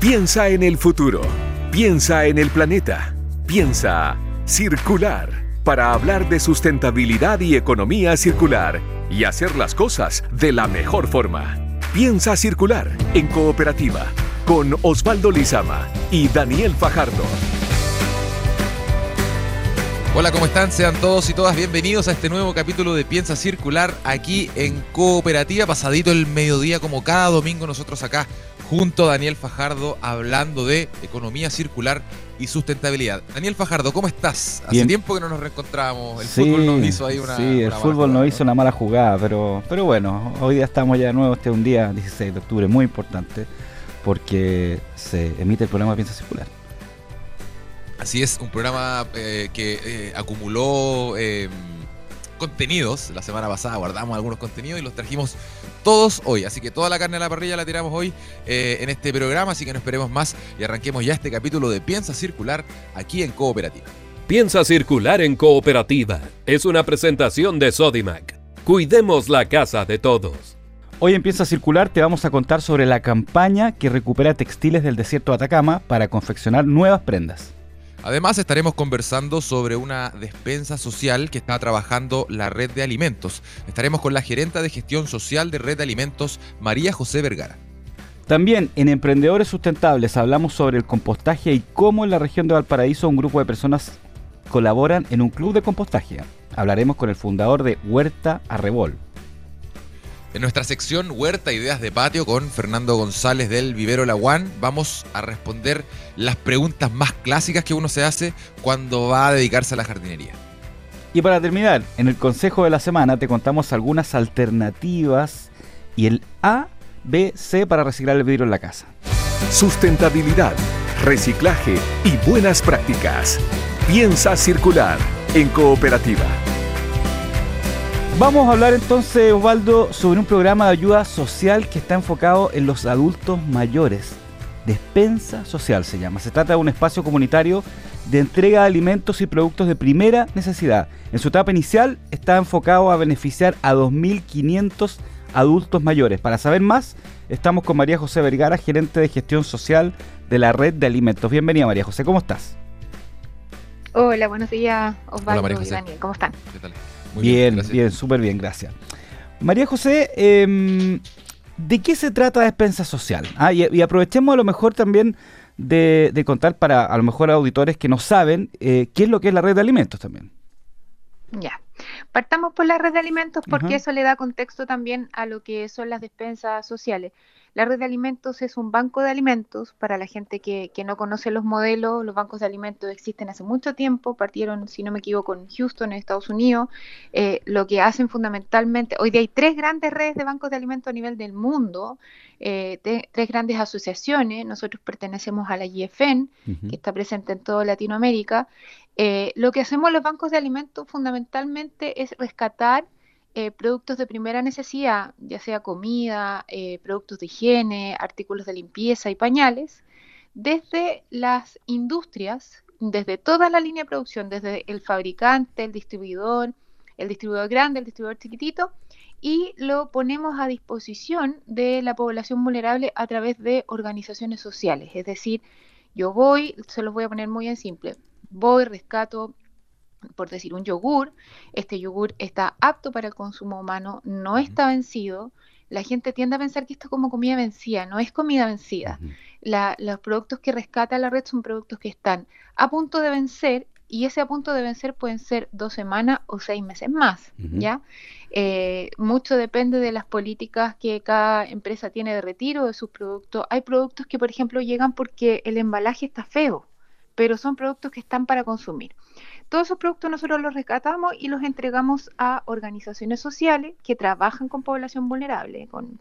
Piensa en el futuro. Piensa en el planeta. Piensa circular para hablar de sustentabilidad y economía circular y hacer las cosas de la mejor forma. Piensa circular en cooperativa con Osvaldo Lizama y Daniel Fajardo. Hola, ¿cómo están? Sean todos y todas bienvenidos a este nuevo capítulo de Piensa Circular aquí en Cooperativa, pasadito el mediodía como cada domingo nosotros acá junto a Daniel Fajardo hablando de economía circular y sustentabilidad. Daniel Fajardo, ¿cómo estás? Hace tiempo que no nos reencontramos. El fútbol nos hizo ahí una. Sí, el fútbol nos hizo una mala jugada, pero, pero bueno, hoy día estamos ya de nuevo. Este es un día 16 de octubre muy importante porque se emite el programa Piensa Circular. Así es, un programa eh, que eh, acumuló em, contenidos. La semana pasada guardamos algunos contenidos y los trajimos todos hoy. Así que toda la carne a la parrilla la tiramos hoy eh, en este programa. Así que no esperemos más y arranquemos ya este capítulo de Piensa Circular aquí en Cooperativa. Piensa Circular en Cooperativa es una presentación de Sodimac. Cuidemos la casa de todos. Hoy en Piensa Circular te vamos a contar sobre la campaña que recupera textiles del desierto de Atacama para confeccionar nuevas prendas. Además estaremos conversando sobre una despensa social que está trabajando la red de alimentos. Estaremos con la gerenta de gestión social de red de alimentos, María José Vergara. También en Emprendedores Sustentables hablamos sobre el compostaje y cómo en la región de Valparaíso un grupo de personas colaboran en un club de compostaje. Hablaremos con el fundador de Huerta Arrebol. En nuestra sección Huerta Ideas de Patio con Fernando González del Vivero Laguán vamos a responder las preguntas más clásicas que uno se hace cuando va a dedicarse a la jardinería. Y para terminar, en el consejo de la semana te contamos algunas alternativas y el A, B, C para reciclar el vidrio en la casa. Sustentabilidad, reciclaje y buenas prácticas. Piensa circular en cooperativa. Vamos a hablar entonces, Osvaldo, sobre un programa de ayuda social que está enfocado en los adultos mayores. Despensa Social se llama. Se trata de un espacio comunitario de entrega de alimentos y productos de primera necesidad. En su etapa inicial está enfocado a beneficiar a 2.500 adultos mayores. Para saber más, estamos con María José Vergara, gerente de gestión social de la red de alimentos. Bienvenida María José, ¿cómo estás? Hola, buenos días Osvaldo y Daniel, ¿cómo están? ¿Qué tal? Bien, bien, súper bien, gracias. María José, em, ¿de qué se trata Despensa Social? Ah, y, aprovechemos a lo mejor también de, contar para a lo mejor auditores que no saben eh, qué es lo que es la red de alimentos también. Ya. Partamos por la red de alimentos porque eso le da contexto también a lo que son las despensas sociales. La red de alimentos es un banco de alimentos para la gente que, no conoce los modelos. Los bancos de alimentos existen hace mucho tiempo, partieron, si no me equivoco, en Houston, en Estados Unidos. Eh, lo que hacen fundamentalmente, hoy día hay tres grandes redes de bancos de alimentos a nivel del mundo, eh, tres grandes asociaciones. Nosotros pertenecemos a la IFN, que está presente en toda Latinoamérica. Eh, lo que hacemos los bancos de alimentos fundamentalmente es rescatar eh, productos de primera necesidad, ya sea comida, eh, productos de higiene, artículos de limpieza y pañales, desde las industrias, desde toda la línea de producción, desde el fabricante, el distribuidor, el distribuidor grande, el distribuidor chiquitito, y lo ponemos a disposición de la población vulnerable a través de organizaciones sociales. Es decir, yo voy, se los voy a poner muy en simple, voy, rescato por decir, un yogur, este yogur está apto para el consumo humano, no está vencido. La gente tiende a pensar que esto es como comida vencida, no es comida vencida. los productos que rescata la red son productos que están a punto de vencer y ese a punto de vencer pueden ser dos semanas o seis meses más, ¿ya? Eh, mucho depende de las políticas que cada empresa tiene de retiro de sus productos. Hay productos que, por ejemplo, llegan porque el embalaje está feo, pero son productos que están para consumir. Todos esos productos nosotros los rescatamos y los entregamos a organizaciones sociales que trabajan con población vulnerable, con,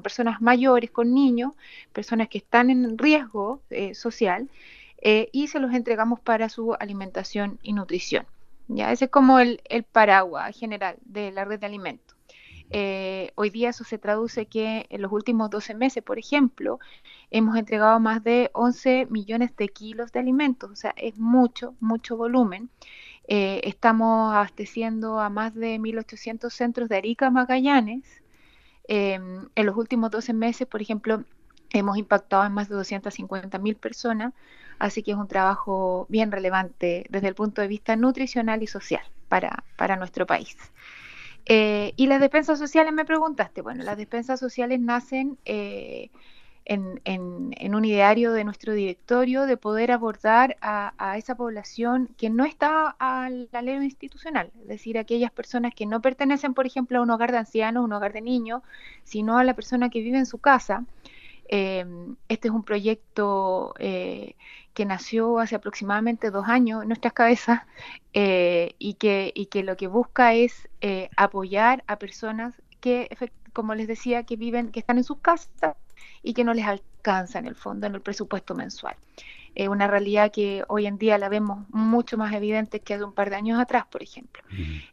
personas mayores, con niños, personas que están en riesgo eh, social, eh, y se los entregamos para su alimentación y nutrición. ¿ya? Ese es como el, el paraguas general de la red de alimentos. Eh, hoy día eso se traduce que en los últimos 12 meses, por ejemplo, hemos entregado más de 11 millones de kilos de alimentos, o sea, es mucho, mucho volumen. Eh, estamos abasteciendo a más de 1.800 centros de Arica Magallanes. Em, en los últimos 12 meses, por ejemplo, Hemos impactado en más de 250.000 personas, así que es un trabajo bien relevante desde el punto de vista nutricional y social para, para nuestro país. Eh, y las despensas sociales, me preguntaste. Bueno, las despensas sociales nacen eh, en, un ideario de nuestro directorio de poder abordar a, esa población que no está a la ley institucional, es decir, aquellas personas que no pertenecen, por ejemplo, a un hogar de ancianos, un hogar de niños, sino a la persona que vive en su casa. Eh, este es un proyecto que nació hace aproximadamente dos años en nuestras cabezas eh, y, que, y que lo que busca es eh, apoyar a personas que, como les decía, que viven, que están en sus casas y que no les alcanza en el fondo, en el presupuesto mensual. Es una realidad que hoy en día la vemos mucho más evidente que hace un par de años atrás, por ejemplo.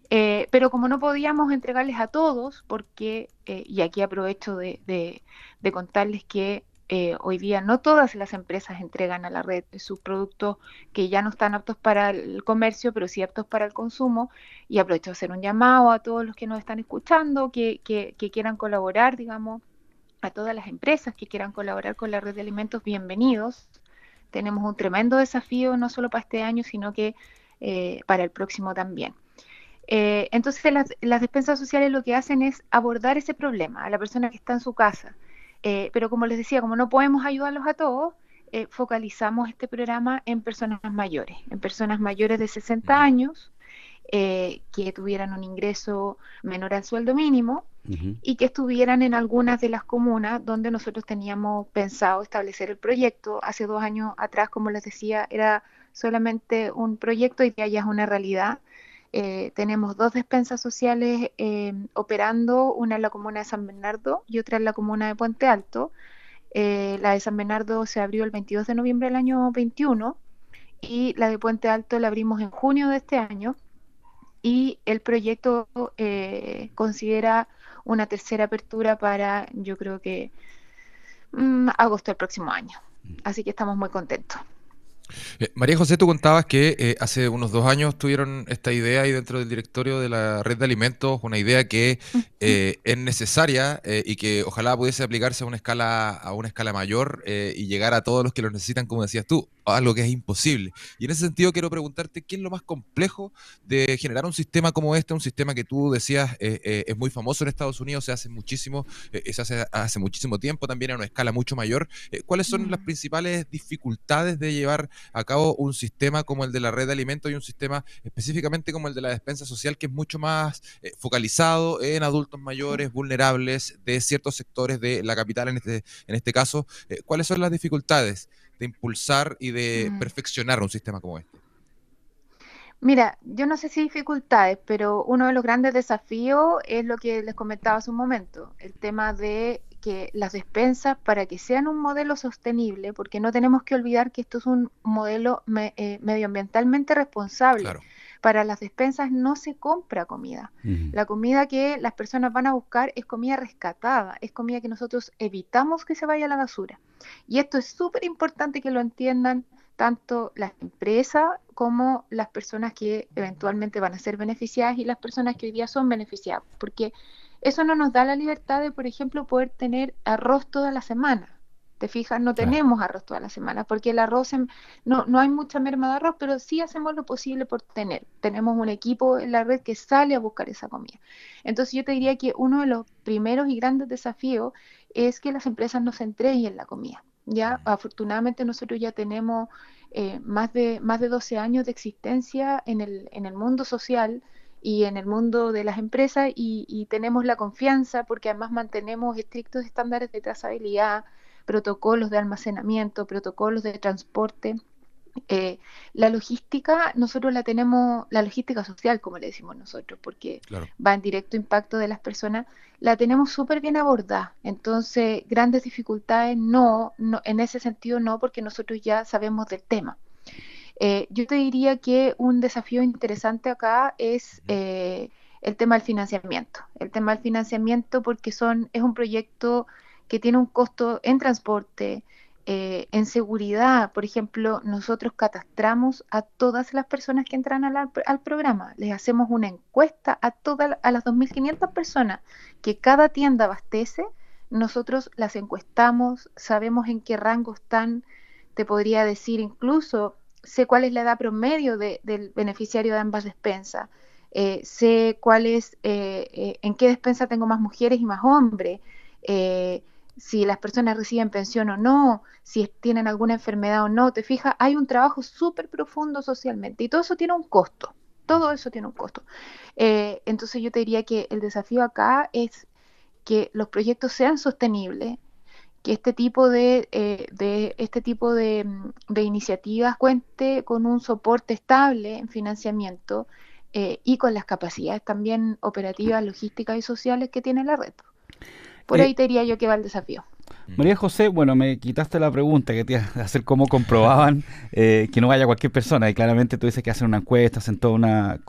Eh, pero como no podíamos entregarles a todos, porque, y aquí aprovecho de, de contarles que eh, hoy día no todas las empresas entregan a la red sus productos que ya no están aptos para el comercio, pero sí aptos para el consumo. Y aprovecho de hacer un llamado a todos los que nos están escuchando, que, quieran colaborar, digamos, a todas las empresas que quieran colaborar con la red de alimentos, bienvenidos. Tenemos un tremendo desafío, no solo para este año, sino que eh, para el próximo también. Eh, entonces, las, las despensas sociales lo que hacen es abordar ese problema a la persona que está en su casa eh, pero como les decía, como no podemos ayudarlos a todos, eh, focalizamos este programa en personas mayores, en personas mayores de 60 años eh, que tuvieran un ingreso menor al sueldo mínimo y que estuvieran en algunas de las comunas donde nosotros teníamos pensado establecer el proyecto. Hace dos años atrás, como les decía, era solamente un proyecto y ya es una realidad. Eh, tenemos dos despensas sociales eh, operando, una en la comuna de San Bernardo y otra en la comuna de Puente Alto. Eh, la de San Bernardo se abrió el 22 de noviembre del año 21 y la de Puente Alto la abrimos en junio de este año y el proyecto considera una tercera apertura para yo creo que mm, agosto del próximo año. Mm. Así que estamos muy contentos. Eh, María José, tú contabas que eh, hace unos dos años tuvieron esta idea ahí dentro del directorio de la red de alimentos, una idea que eh, es necesaria y que ojalá pudiese aplicarse a una escala, a una escala mayor y llegar a todos los que lo necesitan, como decías tú algo que es imposible. Y en ese sentido quiero preguntarte qué es lo más complejo de generar un sistema como este, un sistema que tú decías es muy famoso en Estados Unidos, se hace muchísimo, se hace hace muchísimo tiempo, también a una escala mucho mayor. ¿Cuáles son las mm. principales dificultades de llevar a cabo un sistema como el de la red de alimentos y un sistema específicamente como el de la despensa social que es mucho más focalizado en adultos mayores, vulnerables de ciertos sectores de la capital en este, en este caso? ¿Cuáles son las dificultades? de impulsar y de mm. perfeccionar un sistema como este? Mira, yo no sé si dificultades, pero uno de los grandes desafíos es lo que les comentaba hace un momento, el tema de que las despensas, para que sean un modelo sostenible, porque no tenemos que olvidar que esto es un modelo eh, medioambientalmente responsable. Claro para las despensas no se compra comida. La comida que las personas van a buscar es comida rescatada, es comida que nosotros evitamos que se vaya a la basura. Y esto es súper importante que lo entiendan tanto las empresas como las personas que eventualmente van a ser beneficiadas y las personas que hoy día son beneficiadas, porque eso no nos da la libertad de, por ejemplo, poder tener arroz toda la semana. Te fijas, no tenemos arroz toda la semana, porque el arroz, no, no hay mucha merma de arroz, pero sí hacemos lo posible por tener. Tenemos un equipo en la red que sale a buscar esa comida. Entonces yo te diría que uno de los primeros y grandes desafíos es que las empresas nos entreguen la comida. Ya, afortunadamente nosotros ya tenemos eh, más, de, más de 12 años de existencia en el, en el mundo social y en el mundo de las empresas y, y tenemos la confianza porque además mantenemos estrictos estándares de trazabilidad, protocolos de almacenamiento, protocolos de transporte. Eh, la logística, nosotros la tenemos, la logística social, como le decimos nosotros, porque va en directo impacto de las personas, la tenemos súper bien abordada. Entonces, grandes dificultades no, no, en ese sentido no, porque nosotros ya sabemos del tema. Eh, yo te diría que un desafío interesante acá es eh, el tema del financiamiento. El tema del financiamiento porque son, es un proyecto que tiene un costo en transporte, eh, en seguridad. Por ejemplo, nosotros catastramos a todas las personas que entran al, programa. Les hacemos una encuesta a todas a las 2.500 personas que cada tienda abastece. nosotros las encuestamos, sabemos en qué rango están, te podría decir incluso, sé cuál es la edad promedio del beneficiario de ambas despensas, eh, sé cuál es, eh, eh, en qué despensa tengo más mujeres y más hombres, si las personas reciben pensión o no, si tienen alguna enfermedad o no, te fijas, hay un trabajo súper profundo socialmente y todo eso tiene un costo, todo eso tiene un costo. entonces yo te diría que el desafío acá es que los proyectos sean sostenibles, que este tipo de, de este tipo de, de, iniciativas cuente con un soporte estable en financiamiento eh, y con las capacidades también operativas, logísticas y sociales que tiene la red. Por eh, ahí te diría yo que va el desafío. María José, bueno, me quitaste la pregunta que te iba a hacer cómo comprobaban eh, que no vaya cualquier persona. Y claramente tú dices que hacen una encuesta, hacen toda una,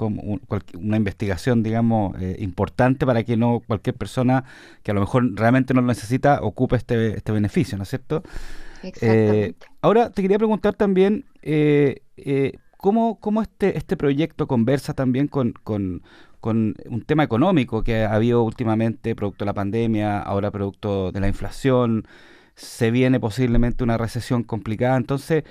una investigación, digamos, importante para que no cualquier persona que a lo mejor realmente no lo necesita ocupe este, este beneficio, ¿no es cierto? Exactamente. ahora te quería preguntar también, ¿Cómo, cómo este, este proyecto conversa también con, con, un tema económico que ha habido últimamente, producto de la pandemia, ahora producto de la inflación? Se viene posiblemente una recesión complicada. Entonces,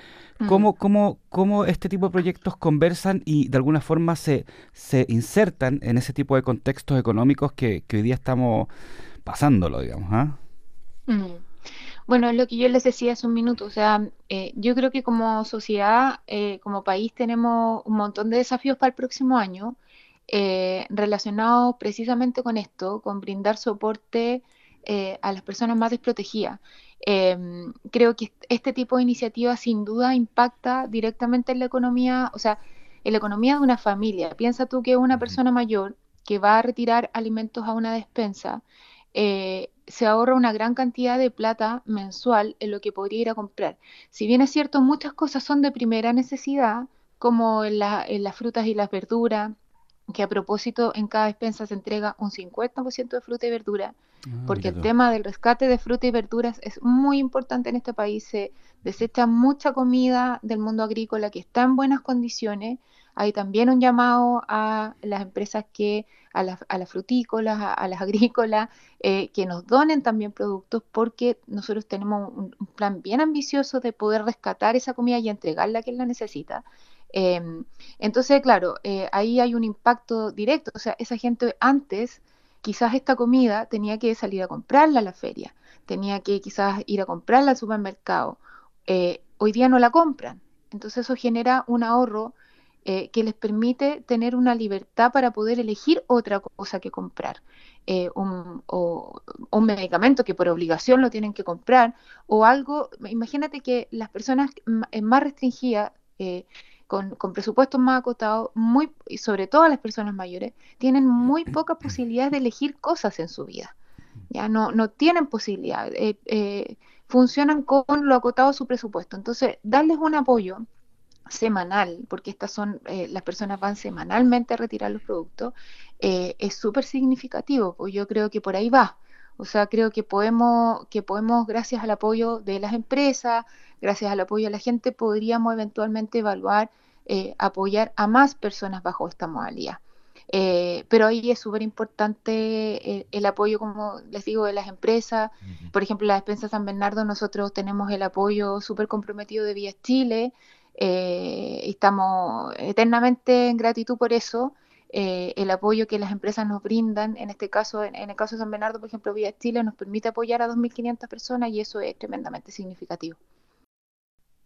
¿cómo, cómo, cómo este tipo de proyectos conversan y de alguna forma se, se insertan en ese tipo de contextos económicos que, hoy día estamos pasándolo, digamos? ¿ah? Bueno, es lo que yo les decía hace un minuto, o sea, eh, yo creo que como sociedad, eh, como país, tenemos un montón de desafíos para el próximo año eh, relacionados precisamente con esto, con brindar soporte a las personas más desprotegidas. Em, creo que este tipo de iniciativa sin duda impacta directamente en la economía, o sea, en la economía de una familia. Piensa tú que una persona mayor que va a retirar alimentos a una despensa, eh, se ahorra una gran cantidad de plata mensual en lo que podría ir a comprar. Si bien es cierto, muchas cosas son de primera necesidad, como en, las frutas y las verduras, que a propósito en cada despensa se entrega un 50% de fruta y verdura, ah, porque el tema del rescate de fruta y verduras es muy importante en este país. Se desecha mucha comida del mundo agrícola que está en buenas condiciones. Hay también un llamado a las empresas que a, las frutícolas, a, las agrícolas, eh, que nos donen también productos porque nosotros tenemos un, plan bien ambicioso de poder rescatar esa comida y entregarla a quien la necesita. Em, entonces, claro, eh, ahí hay un impacto directo. O sea, esa gente antes, quizás esta comida tenía que salir a comprarla a la feria, tenía que quizás ir a comprarla al supermercado. Eh, hoy día no la compran. Entonces eso genera un ahorro eh, que les permite tener una libertad para poder elegir otra cosa que comprar. Un, un medicamento que por obligación lo tienen que comprar, o algo, imagínate que las personas más restringidas, eh, con, con, presupuestos más acotados, muy, y sobre todo las personas mayores, tienen muy pocas posibilidades de elegir cosas en su vida. Ya no, no tienen posibilidad, funcionan con lo acotado de su presupuesto. Entonces, darles un apoyo semanal, porque estas son, eh, las personas van semanalmente a retirar los productos, eh, es súper significativo, pues yo creo que por ahí va. O sea, creo que podemos, que podemos, gracias al apoyo de las empresas, gracias al apoyo de la gente, podríamos eventualmente evaluar, eh, apoyar a más personas bajo esta modalidad. pero ahí es súper importante el, apoyo, como les digo, de las empresas. Por ejemplo, la despensa San Bernardo, nosotros tenemos el apoyo súper comprometido de Vía Chile, eh, estamos eternamente en gratitud por eso. Eh, el apoyo que las empresas nos brindan, en este caso, en, el caso de San Bernardo, por ejemplo, Vía Chile nos permite apoyar a 2.500 personas y eso es tremendamente significativo.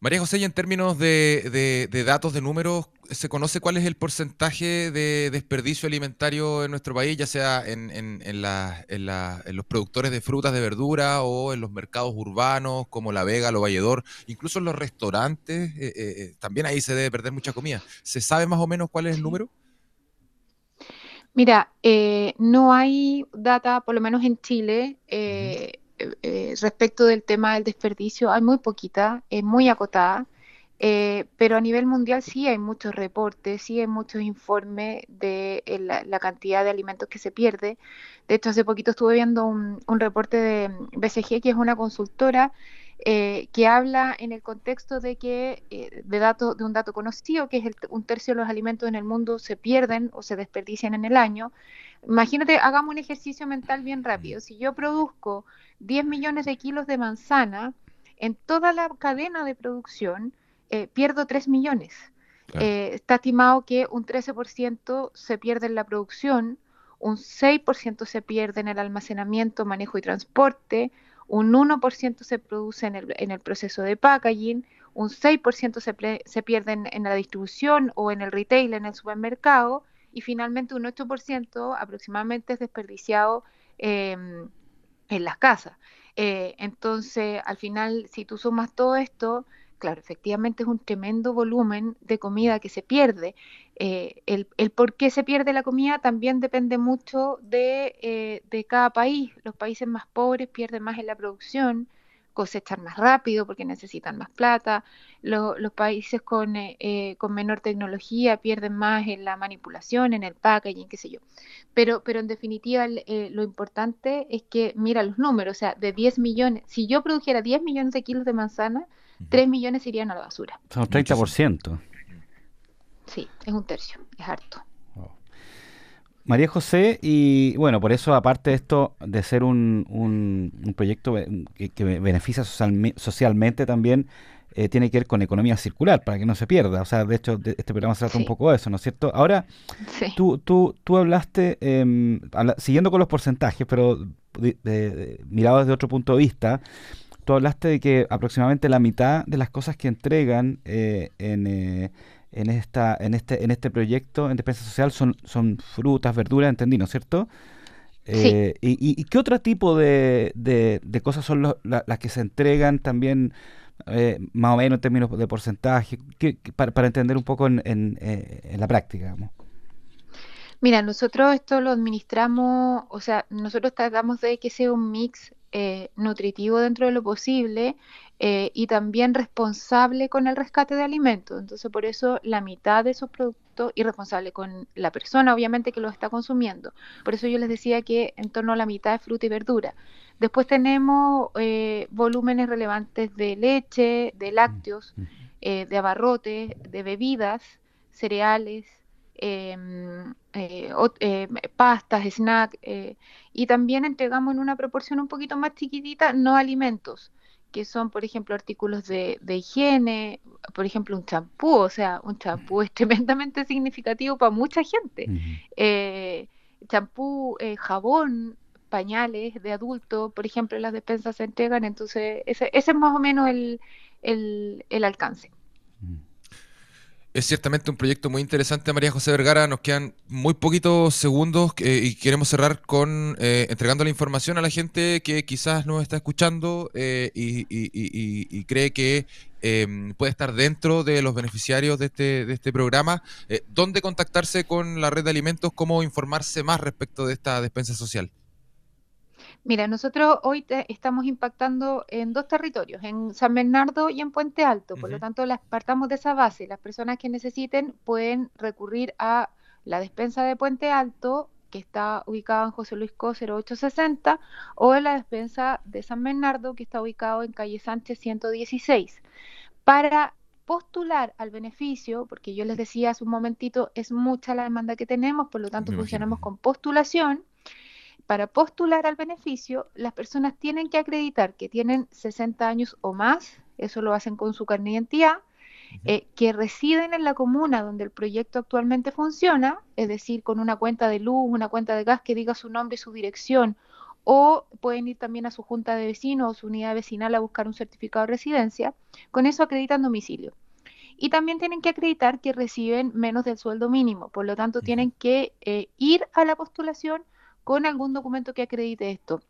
María José, y en términos de, datos, de números, ¿se conoce cuál es el porcentaje de desperdicio alimentario en nuestro país, ya sea en, los productores de frutas, de verdura o en los mercados urbanos como La Vega, Lo Valledor, incluso en los restaurantes? Eh, eh, también ahí se debe perder mucha comida. ¿Se sabe más o menos cuál es el número? Mira, no hay data, por lo menos en Chile. Eh, respecto del tema del desperdicio hay muy poquita, es muy acotada, eh, pero a nivel mundial sí hay muchos reportes, sí hay muchos informes de eh, la, cantidad de alimentos que se pierde. De hecho, hace poquito estuve viendo un, reporte de BCG, que es una consultora, que habla en el contexto de que de, dato, de un dato conocido, que es un tercio de los alimentos en el mundo se pierden o se desperdician en el año Imagínate, hagamos un ejercicio mental bien rápido. Si yo produzco 10 millones de kilos de manzana, en toda la cadena de producción eh, pierdo 3 millones. Eh, está estimado que un 13% se pierde en la producción, un 6% se pierde en el almacenamiento, manejo y transporte, un 1% se produce en el, proceso de packaging, un 6% se, se pierde en, en, la distribución o en el retail, en el supermercado, y finalmente un 8% aproximadamente es desperdiciado em, en las casas. Eh, entonces, al final, si tú sumas todo esto, claro, efectivamente es un tremendo volumen de comida que se pierde. Eh, el, el, por qué se pierde la comida también depende mucho de, eh, de cada país. Los países más pobres pierden más en la producción, cosechar más rápido porque necesitan más plata. los países con, eh, eh, con menor tecnología pierden más en la manipulación, en el packaging, qué sé yo. Pero, pero en definitiva eh, lo importante es que mira los números, o sea, de 10 millones, si yo produjera 10 millones de kilos de manzana, 3 millones irían a la basura. Son 30%. Sí, es un tercio, es harto. María José, y bueno, por eso, aparte de esto, de ser un, un, proyecto que, beneficia socialmente también, eh, tiene que ver con economía circular, para que no se pierda. O sea, de hecho, este programa se trata un poco de eso, ¿no es cierto? Ahora, tú, tú, tú hablaste, eh, siguiendo con los porcentajes, pero de, mirado desde otro punto de vista, tú hablaste de que aproximadamente la mitad de las cosas que entregan eh, en eh, en esta en este en este proyecto en defensa social son son frutas verduras entendí no es cierto eh, y, y, qué otro tipo de, de, cosas son las que se entregan también eh, más o menos en términos de porcentaje para, para, entender un poco en, en, eh, en la práctica digamos. Mira, nosotros esto lo administramos, o sea, nosotros tratamos de que sea un mix eh, nutritivo dentro de lo posible eh, y también responsable con el rescate de alimentos. Entonces, por eso la mitad de esos productos y responsable con la persona, obviamente, que lo está consumiendo. Por eso yo les decía que en torno a la mitad es fruta y verdura. Después tenemos eh, volúmenes relevantes de leche, de lácteos, de abarrotes, de bebidas, cereales, Em, eh, eh, pastas, snacks, eh, y también entregamos en una proporción un poquito más chiquitita no alimentos, que son, por ejemplo, artículos de, higiene, por ejemplo, un champú, o sea, un champú es tremendamente significativo para mucha gente. champú, jabón, pañales de adulto, por ejemplo, las despensas se entregan, entonces ese, ese es más o menos el, el, el alcance. Es ciertamente un proyecto muy interesante, María José Vergara. Nos quedan muy poquitos segundos eh, y queremos cerrar con eh, entregando la información a la gente que quizás nos está escuchando eh, y, cree que em, puede estar dentro de los beneficiarios de este, de este programa. ¿Dónde contactarse con la red de alimentos? ¿Cómo informarse más respecto de esta despensa social? Mira, nosotros hoy estamos impactando en dos territorios, en San Bernardo y en Puente Alto. Por lo tanto, las, partamos de esa base. Las personas que necesiten pueden recurrir a la despensa de Puente Alto, que está ubicada en José Luis Co 0860, o en la despensa de San Bernardo, que está ubicado en calle Sánchez 116. Para postular al beneficio, porque yo les decía hace un momentito, es mucha la demanda que tenemos, por lo tanto funcionamos con postulación para postular al beneficio, las personas tienen que acreditar que tienen 60 años o más, eso lo hacen con su carnet de identidad, eh, que residen en la comuna donde el proyecto actualmente funciona, es decir, con una cuenta de luz, una cuenta de gas que diga su nombre y su dirección, o pueden ir también a su junta de vecinos o su unidad vecinal a buscar un certificado de residencia, con eso acreditan domicilio. Y también tienen que acreditar que reciben menos del sueldo mínimo, por lo tanto tienen que eh, ir a la postulación con algún documento que acredite esto.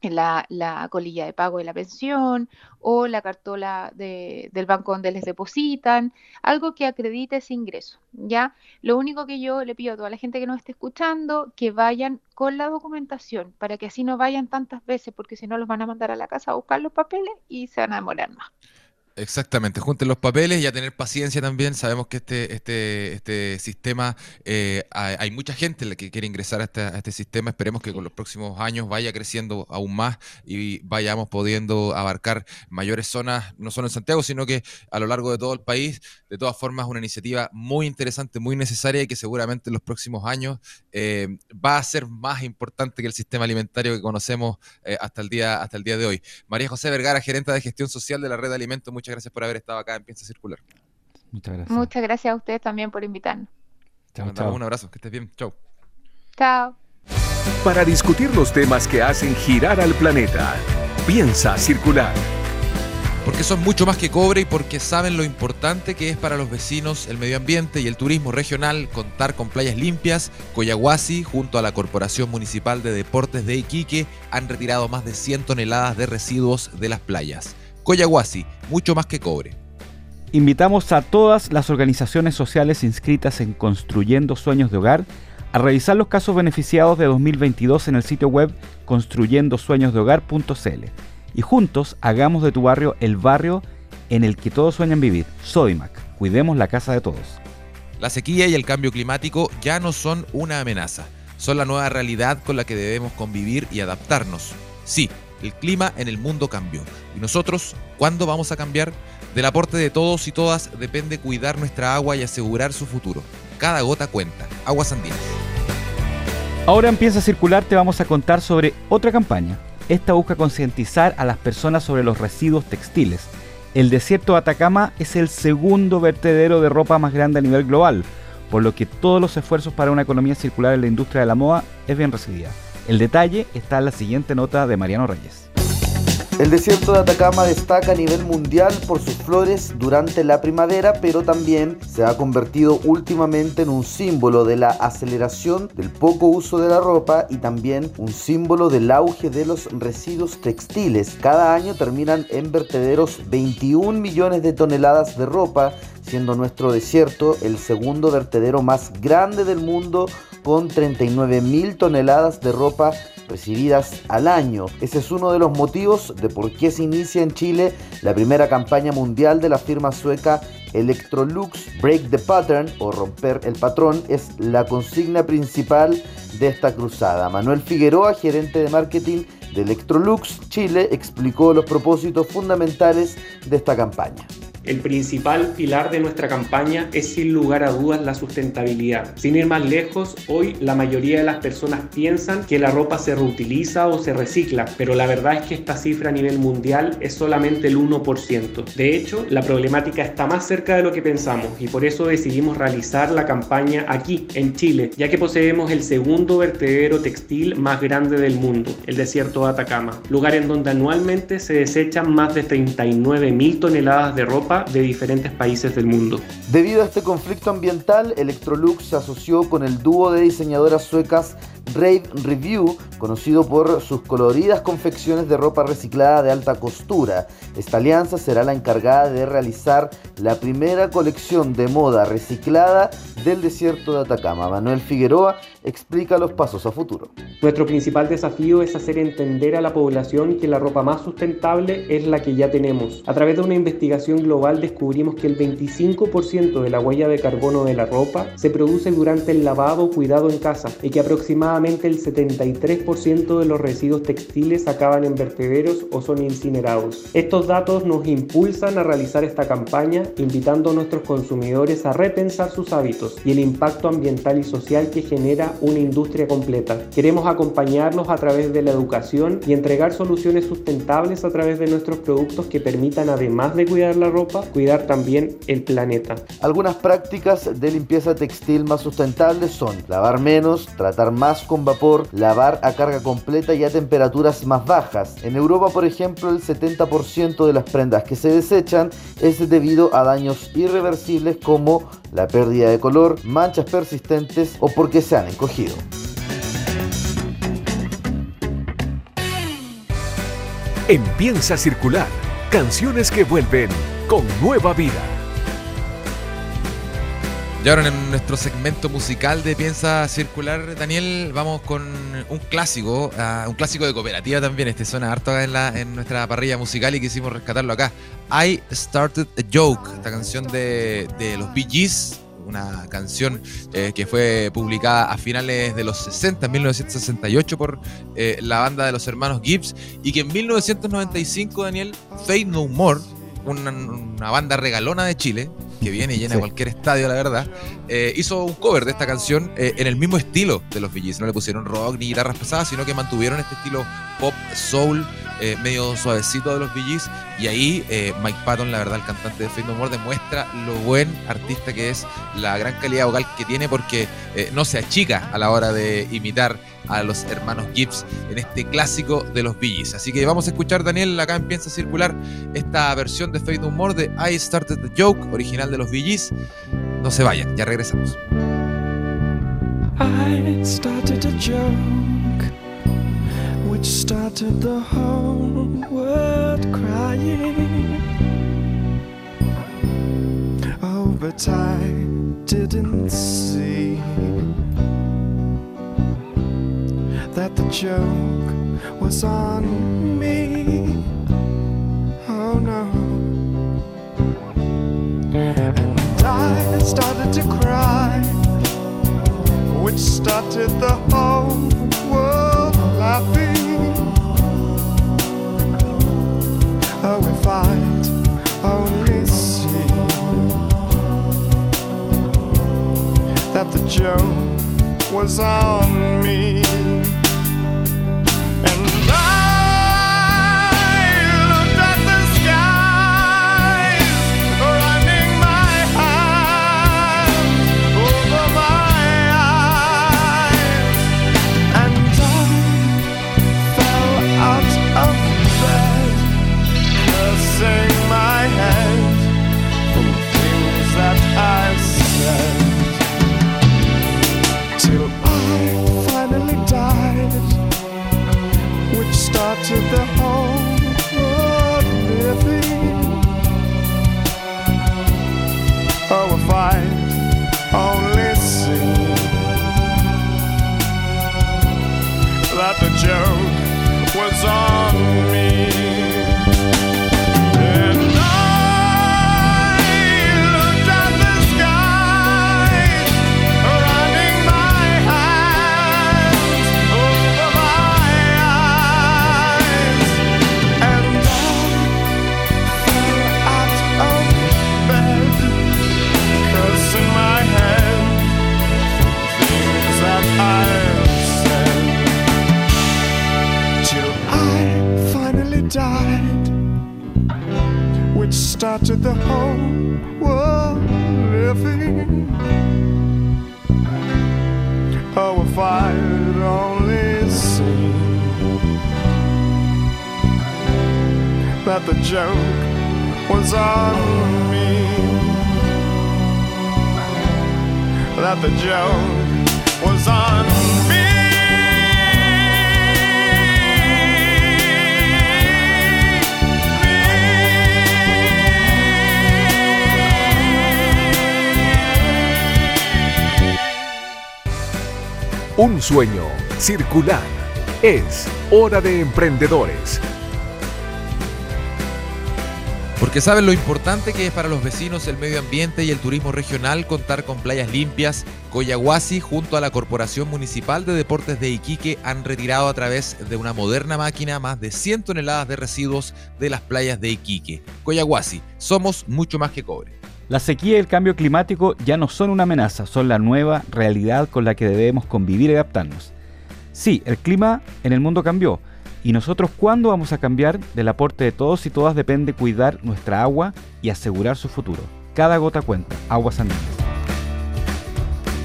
La, la colilla de pago de la pensión o la cartola de, del banco donde les depositan, algo que acredite ese ingreso, ¿ya? Lo único que yo le pido a toda la gente que nos esté escuchando, que vayan con la documentación, para que así no vayan tantas veces, porque si no los van a mandar a la casa a buscar los papeles y se van a demorar más. Exactamente, junten los papeles y a tener paciencia también. Sabemos que este, este, este sistema, eh, hay, mucha gente que quiere ingresar a este, sistema. Esperemos que con los próximos años vaya creciendo aún más y vayamos pudiendo abarcar mayores zonas, no solo en Santiago, sino que a lo largo de todo el país. De todas formas, una iniciativa muy interesante, muy necesaria y que seguramente en los próximos años eh, va a ser más importante que el sistema alimentario que conocemos eh, hasta, el día, hasta el día de hoy. María José Vergara, gerente de gestión social de la red de alimentos, muchas gracias por haber estado acá en Piensa Circular. Muchas gracias. Muchas gracias a ustedes también por invitarnos. Chao, Un abrazo, que estés bien. Chao. Chao. Para discutir los temas que hacen girar al planeta, Piensa Circular. Porque son mucho más que cobre y porque saben lo importante que es para los vecinos el medio ambiente y el turismo regional contar con playas limpias. Coyahuasi, junto a la Corporación Municipal de Deportes de Iquique, han retirado más de 100 toneladas de residuos de las playas. Coyahuasi, mucho más que cobre. Invitamos a todas las organizaciones sociales inscritas en Construyendo Sueños de Hogar a revisar los casos beneficiados de 2022 en el sitio web construyendosueñosdehogar.cl y juntos hagamos de tu barrio el barrio en el que todos sueñan vivir. Sodimac, cuidemos la casa de todos. La sequía y el cambio climático ya no son una amenaza, son la nueva realidad con la que debemos convivir y adaptarnos. Sí, el clima en el mundo cambió. ¿Y nosotros cuándo vamos a cambiar? Del aporte de todos y todas depende cuidar nuestra agua y asegurar su futuro. Cada gota cuenta. Aguas Andinas. Ahora empieza a circular, te vamos a contar sobre otra campaña. Esta busca concientizar a las personas sobre los residuos textiles. El desierto de Atacama es el segundo vertedero de ropa más grande a nivel global, por lo que todos los esfuerzos para una economía circular en la industria de la moda es bien recibida. El detalle está en la siguiente nota de Mariano Reyes. El desierto de Atacama destaca a nivel mundial por sus flores durante la primavera, pero también se ha convertido últimamente en un símbolo de la aceleración del poco uso de la ropa y también un símbolo del auge de los residuos textiles. Cada año terminan en vertederos 21 millones de toneladas de ropa, siendo nuestro desierto el segundo vertedero más grande del mundo con 39 mil toneladas de ropa recibidas al año. Ese es uno de los motivos de por qué se inicia en Chile la primera campaña mundial de la firma sueca Electrolux Break the Pattern o romper el patrón es la consigna principal de esta cruzada. Manuel Figueroa, gerente de marketing de Electrolux Chile, explicó los propósitos fundamentales de esta campaña. El principal pilar de nuestra campaña es sin lugar a dudas la sustentabilidad. Sin ir más lejos, hoy la mayoría de las personas piensan que la ropa se reutiliza o se recicla, pero la verdad es que esta cifra a nivel mundial es solamente el 1%. De hecho, la problemática está más cerca de lo que pensamos y por eso decidimos realizar la campaña aquí, en Chile, ya que poseemos el segundo vertedero textil más grande del mundo, el desierto de Atacama, lugar en donde anualmente se desechan más de 39 mil toneladas de ropa de diferentes países del mundo. Debido a este conflicto ambiental, Electrolux se asoció con el dúo de diseñadoras suecas Rave Review, conocido por sus coloridas confecciones de ropa reciclada de alta costura. Esta alianza será la encargada de realizar la primera colección de moda reciclada del desierto de Atacama. Manuel Figueroa explica los pasos a futuro. Nuestro principal desafío es hacer entender a la población que la ropa más sustentable es la que ya tenemos. A través de una investigación global descubrimos que el 25% de la huella de carbono de la ropa se produce durante el lavado cuidado en casa y que aproximadamente el 73% de los residuos textiles acaban en vertederos o son incinerados. Estos datos nos impulsan a realizar esta campaña invitando a nuestros consumidores a repensar sus hábitos y el impacto ambiental y social que genera una industria completa. Queremos acompañarlos a través de la educación y entregar soluciones sustentables a través de nuestros productos que permitan además de cuidar la ropa, cuidar también el planeta. Algunas prácticas de limpieza textil más sustentables son lavar menos, tratar más con vapor, lavar a carga completa y a temperaturas más bajas. En Europa, por ejemplo, el 70% de las prendas que se desechan es debido a daños irreversibles como la pérdida de color, manchas persistentes o porque se han encogido. Empieza a circular canciones que vuelven con nueva vida. Y ahora en nuestro segmento musical de Piensa Circular, Daniel, vamos con un clásico, ah, un clásico de cooperativa también. Este suena harto en, la, en nuestra parrilla musical y quisimos rescatarlo acá. I Started a Joke, esta canción de, de los Bee Gees, una canción eh, que fue publicada a finales de los 60, en 1968, por eh, la banda de los hermanos Gibbs, y que en 1995, Daniel, Fade No More, una banda regalona de Chile, que viene y llena Sí. cualquier estadio, la verdad, eh, hizo un cover de esta canción eh, en el mismo estilo de los Gees. No le pusieron rock ni guitarras pesadas, sino que mantuvieron este estilo pop, soul, eh, medio suavecito de los Gees. Y ahí Mike Patton, la verdad, el cantante de Fade No More, demuestra lo buen artista que es, la gran calidad vocal que tiene, porque no se achica a la hora de imitar a los hermanos Gibbs en este clásico de los Gees. Así que vamos a escuchar, Daniel, acá en Piensa Circular, esta versión de Fade No More de I Started the Joke, original de los Gees. No se vayan, ya regresamos. I started a joke which started the whole world crying. Oh, but I didn't see that the joke was on me. Oh no. And I started to cry which started the whole world laughing. Oh, if I'd only see that the joke was on me. Started the whole world living. Oh, if I'd only seen that the joke was on me, that the joke was on Un sueño circular. Es hora de emprendedores. Porque saben lo importante que es para los vecinos el medio ambiente y el turismo regional contar con playas limpias. Coyahuasi, junto a la Corporación Municipal de Deportes de Iquique, han retirado a través de una moderna máquina más de 100 toneladas de residuos de las playas de Iquique. Coyahuasi, somos mucho más que cobre. La sequía y el cambio climático ya no son una amenaza, son la nueva realidad con la que debemos convivir y adaptarnos. Sí, el clima en el mundo cambió. ¿Y nosotros cuándo vamos a cambiar? Del aporte de todos y todas depende cuidar nuestra agua y asegurar su futuro. Cada gota cuenta. Aguas Andinas.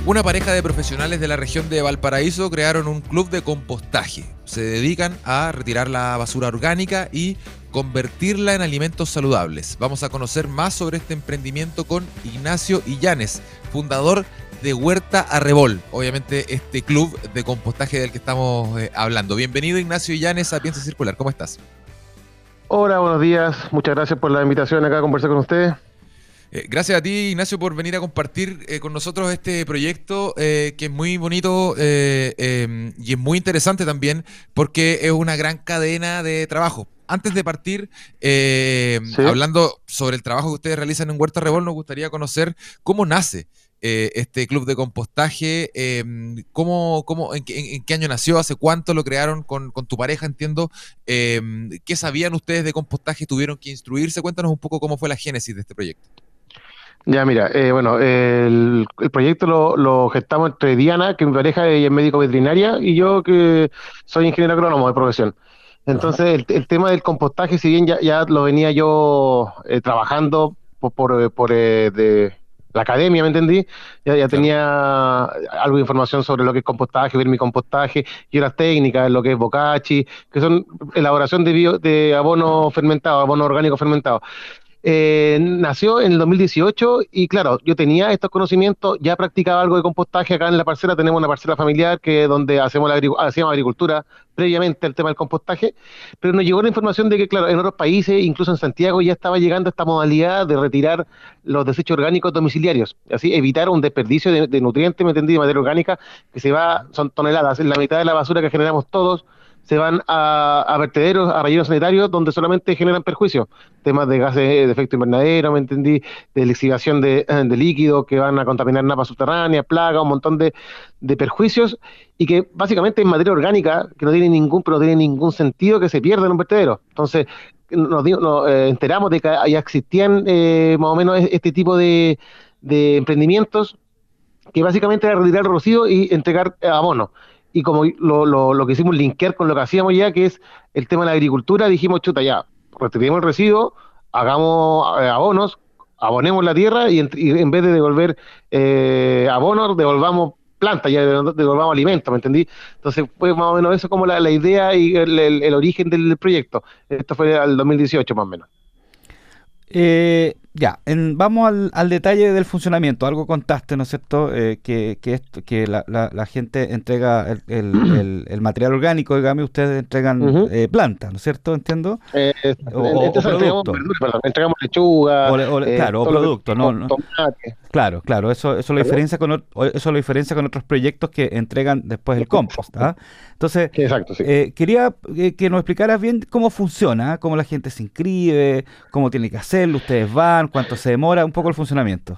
Una pareja de profesionales de la región de Valparaíso crearon un club de compostaje. Se dedican a retirar la basura orgánica y convertirla en alimentos saludables. Vamos a conocer más sobre este emprendimiento con Ignacio Illanes, fundador de Huerta Arrebol, obviamente este club de compostaje del que estamos eh, hablando. Bienvenido Ignacio Illanes a Piensa Circular, ¿cómo estás? Hola, buenos días. Muchas gracias por la invitación acá a conversar con ustedes. Eh, gracias a ti, Ignacio, por venir a compartir eh, con nosotros este proyecto eh, que es muy bonito em, y es muy interesante también porque es una gran cadena de trabajo. Antes de partir, hablando sobre el trabajo que ustedes realizan en Huerta Rebol, nos gustaría conocer cómo nace este club de compostaje, em, ¿cómo, cómo, en, qué año nació? ¿Hace cuánto lo crearon con, con tu pareja, entiendo? Em, ¿Qué sabían ustedes de compostaje? ¿Tuvieron que instruirse? Cuéntanos un poco cómo fue la génesis de este proyecto. Ya, mira, eh, bueno, el, proyecto lo, lo, gestamos entre Diana, que mi pareja ella es médico veterinaria, y yo que soy ingeniero agrónomo de profesión. Entonces, el, tema del compostaje, si bien ya, ya lo venía yo eh, trabajando por, por, por eh, de la academia, ¿me entendí? Ya, ya tenía algo de información sobre lo que es compostaje, ver mi compostaje, y otras técnicas, lo que es bocachi, que son elaboración de, bio, de abono fermentado, abono orgánico fermentado. Eh, nació en el 2018 y claro, yo tenía estos conocimientos, ya practicaba algo de compostaje. Acá en la parcela, tenemos una parcela familiar que donde hacemos la hacíamos agricultura previamente al tema del compostaje, pero nos llegó la información de que claro, en otros países, incluso en Santiago, ya estaba llegando esta modalidad de retirar los desechos orgánicos domiciliarios, así evitar un desperdicio de, nutrientes, me entendí, de materia orgánica, que se va, son toneladas, en la mitad de la basura que generamos todos, se van a, vertederos, a rellenos sanitarios, donde solamente generan perjuicios. Temas de gases de efecto invernadero, me entendí, de lixiviación de, de líquidos que van a contaminar napas subterráneas, plagas, un montón de, perjuicios, y que básicamente es materia orgánica, que no tiene ningún, pero no tiene ningún sentido que se pierda en un vertedero. Entonces, nos, eh, enteramos de que ya existían eh, más o menos este tipo de, de emprendimientos que básicamente era retirar rocío y entregar abono y como lo, lo, lo que hicimos linkear con lo que hacíamos ya, que es el tema de la agricultura, dijimos, chuta, ya, retiremos el residuo, hagamos eh, abonos, abonemos la tierra y en, vez de devolver eh, abonos, devolvamos plantas, ya devolvamos alimentos, ¿me entendí? Entonces fue más o menos eso como la, la idea y el, el, origen del proyecto. Esto fue al 2018 más o menos. Eh, ya, vamos al, detalle del funcionamiento. Algo contaste, ¿no es cierto? Eh, que, que, que la, gente entrega el, material orgánico, digamos, ustedes entregan eh, plantas, ¿no es cierto? ¿Entiendo? Eh, o, productos. Entregamos lechuga. claro, o productos, ¿no? Claro, claro, eso, eso, lo diferencia con, eso lo diferencia con otros proyectos que entregan después el compost. ¿ah? Entonces, quería que nos explicaras bien cómo funciona, cómo la gente se inscribe, cómo tiene que hacerlo, ustedes van cuánto se demora, un poco el funcionamiento.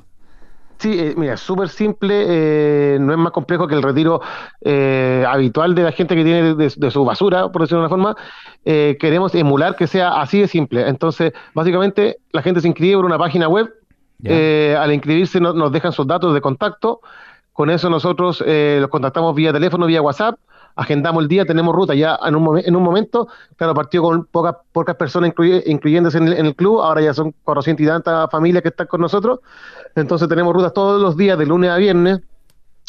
Sí, eh, mira, súper simple, eh, no es más complejo que el retiro eh, habitual de la gente que tiene de, su basura, por decirlo de una forma. queremos emular que sea así de simple. Entonces, básicamente, la gente se inscribe por una página web. al inscribirse nos dejan sus datos de contacto. Con eso nosotros los contactamos vía teléfono, vía WhatsApp agendamos el día, tenemos ruta ya en un, en un momento, claro, partió con pocas, pocas personas incluyéndose en el, club, ahora ya son 400 y tantas familias que están con nosotros, entonces tenemos rutas todos los días, de lunes a viernes,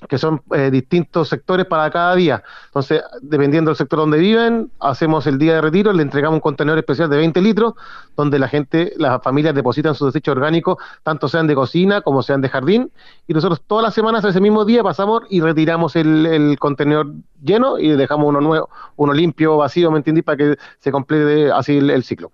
que son eh, distintos sectores para cada día. Entonces, dependiendo del sector donde viven, hacemos el día de retiro, le entregamos un contenedor especial de 20 litros, donde la gente, las familias depositan sus desechos orgánicos, tanto sean de cocina como sean de jardín, y nosotros todas las semanas, ese mismo día, pasamos y retiramos el, contenedor lleno y dejamos uno nuevo, uno limpio, vacío, ¿me entendí? Para que se complete así el ciclo.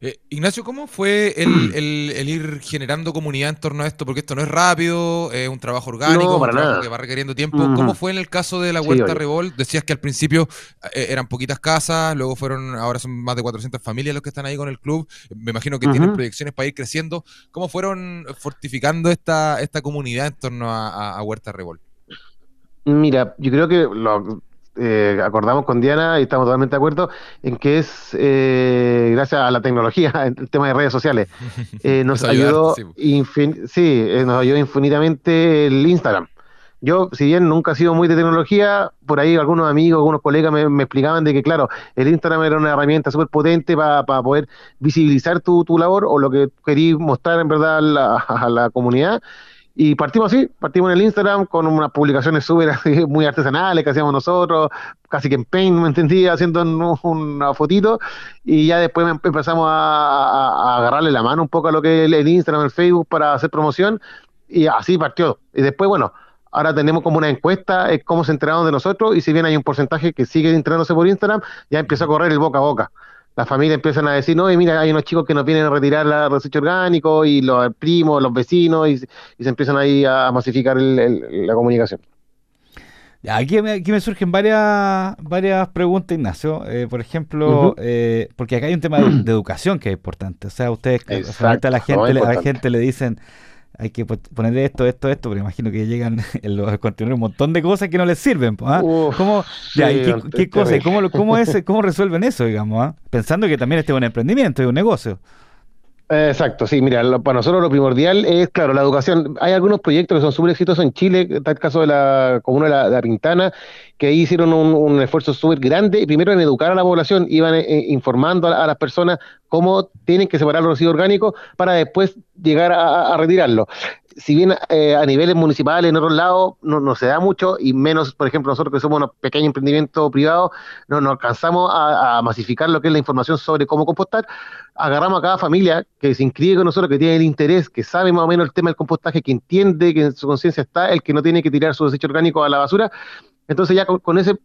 Eh, Ignacio, ¿cómo fue el, ir generando comunidad en torno a esto? Porque esto no es rápido, es un trabajo orgánico, que va requiriendo tiempo. ¿Cómo fue en el caso de la Huerta Revol? Decías que al principio eh, eran poquitas casas, luego fueron, ahora son más de 400 familias los que están ahí con el club. Me imagino que tienen proyecciones para ir creciendo. ¿Cómo fueron fortificando esta, esta comunidad en torno a, Huerta Revol? Mira, yo creo que lo, eh, acordamos con Diana y estamos totalmente de acuerdo en que es eh, gracias a la tecnología, el tema de redes sociales, eh, nos, ayudó sí, nos ayudó infinitamente el Instagram. Yo, si bien nunca he sido muy de tecnología, por ahí algunos amigos, algunos colegas me, explicaban de que, claro, el Instagram era una herramienta súper potente para poder visibilizar tu, tu, labor o lo que querías mostrar en verdad a la comunidad y partimos así, partimos en el Instagram con unas publicaciones súper muy artesanales que hacíamos nosotros, casi que en Paint, ¿me entendí? Haciendo una fotito. Y ya después empezamos a, agarrarle la mano un poco a lo que es el Instagram, el Facebook para hacer promoción. Y así partió. Y después, bueno, ahora tenemos como una encuesta, es cómo se enteraron de nosotros. Y si bien hay un porcentaje que sigue entrenándose por Instagram, ya empieza a correr el boca a boca. Las familias empiezan a decir, no, y mira, hay unos chicos que nos vienen a retirar la desecho orgánico y los primos, los vecinos, y, y se empiezan ahí a masificar el- el- la comunicación. Aquí me, aquí me surgen varias, varias preguntas, Ignacio. Eh, por ejemplo, eh, porque acá hay un tema de, de educación que es importante. O sea, ustedes Exacto, a la gente, a la gente le dicen hay que po- poner esto, esto, esto, pero imagino que llegan en los contenedores un montón de cosas que no les sirven. ¿ah? Uf, ¿Cómo, ya, ¿y sí, qué, es qué cosa? ¿Y terrible. ¿Cómo, lo- cómo, es, ¿Cómo resuelven eso, digamos? ah? Pensando que también este es un emprendimiento, es un negocio. Eh, Exacto, sí, mira, lo- para nosotros lo primordial es, claro, la educación. Hay algunos proyectos que son súper exitosos en Chile, está el caso de la comuna de la, Pintana, que ahí hicieron un, esfuerzo súper grande, primero en educar a la población, iban eh, informando a, la- a las personas cómo tienen que separar los residuos orgánicos para después llegar a, a retirarlos. Si bien eh, a niveles municipales en otros lados no, no se da mucho, y menos, por ejemplo, nosotros que somos un pequeño emprendimiento privado, no nos alcanzamos a, masificar lo que es la información sobre cómo compostar, agarramos a cada familia que se inscribe con nosotros, que tiene el interés, que sabe más o menos el tema del compostaje, que entiende que en su conciencia está el que no tiene que tirar su desecho orgánico a la basura. Entonces ya con ese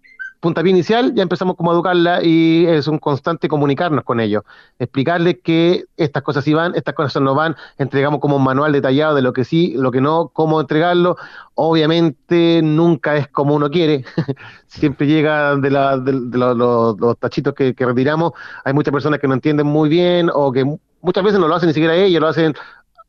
puntapié inicial ya empezamos como a educarla y es un constante comunicarnos con ellos, explicarles que estas cosas sí van, estas cosas no van, entregamos como un manual detallado de lo que sí, lo que no, cómo entregarlo. Obviamente nunca es como uno quiere, siempre llega de, la, los, tachitos que, que retiramos, hay muchas personas que no entienden muy bien o que mu- muchas veces no lo hacen ni siquiera ellos, lo hacen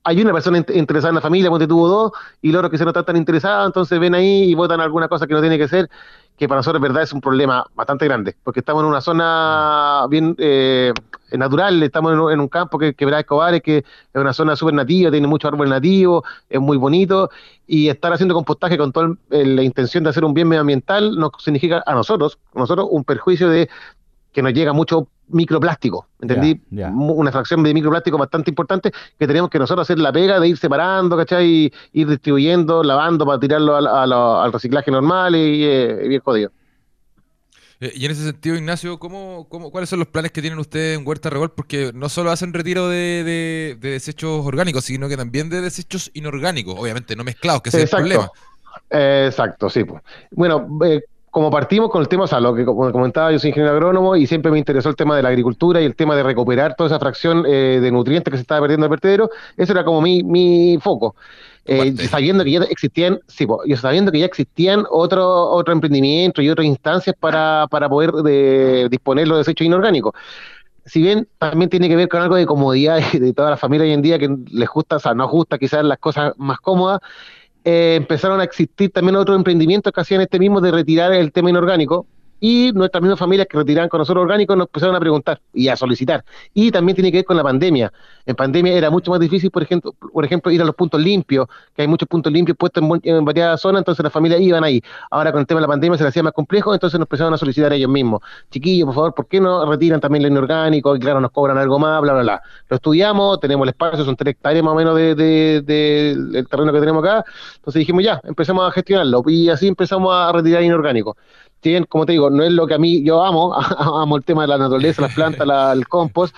hay una persona int- interesada en la familia, ponte tuvo dos, y los otros que se no están tan interesados, entonces ven ahí y votan alguna cosa que no tiene que ser, que para nosotros, en verdad, es un problema bastante grande, porque estamos en una zona bien eh, natural, estamos en un, en un campo que quebrada Escobar, que es una zona súper nativa, tiene muchos árboles nativos, es muy bonito, y estar haciendo compostaje con toda el- la intención de hacer un bien medioambiental nos significa a nosotros, a nosotros un perjuicio de que nos llega mucho microplástico, ¿entendí? Una fracción de microplástico bastante importante que tenemos que nosotros hacer la pega de ir separando, ¿cachai? Y ir distribuyendo, lavando para tirarlo al, a lo- al reciclaje normal y, eh, y bien jodido. Eh, y en ese sentido, Ignacio, ¿cómo, cómo, ¿cuáles son los planes que tienen ustedes en Huerta Regol? Porque no solo hacen retiro de, de- de desechos orgánicos, sino que también de desechos inorgánicos, obviamente no mezclados, que ese es el problema. Exacto, sí. pues. Bueno, eh, como partimos con el tema, o sea, lo que como comentaba, yo soy ingeniero agrónomo y siempre me interesó el tema de la agricultura y el tema de recuperar toda esa fracción eh, de nutrientes que se estaba perdiendo en el vertedero, eso era como mi, mi foco. Eh, sabiendo que ya existían, sí, yo sabiendo que ya existían otro, otro emprendimiento y otras instancias para, para poder de, disponer los desechos inorgánicos. Si bien también tiene que ver con algo de comodidad de, de toda la familia hoy en día que les gusta, o sea, nos gusta quizás las cosas más cómodas, eh, empezaron a existir también otros emprendimientos que hacían este mismo de retirar el tema inorgánico y nuestras mismas familias que retiraban con nosotros orgánicos nos empezaron a preguntar y a solicitar. Y también tiene que ver con la pandemia. En pandemia era mucho más difícil, por ejemplo, por ejemplo ir a los puntos limpios, que hay muchos puntos limpios puestos en, en varias zonas, entonces las familias iban ahí. Ahora con el tema de la pandemia se les hacía más complejo, entonces nos empezaron a solicitar ellos mismos. Chiquillos, por favor, ¿por qué no retiran también lo inorgánico? Y claro, nos cobran algo más, bla, bla, bla. Lo estudiamos, tenemos el espacio, son tres hectáreas más o menos de, de- de- del terreno que tenemos acá. Entonces dijimos, ya, empezamos a gestionarlo y así empezamos a retirar inorgánico. Si bien, como te digo, no es lo que a mí yo amo, amo el tema de la naturaleza, las plantas, la- el compost,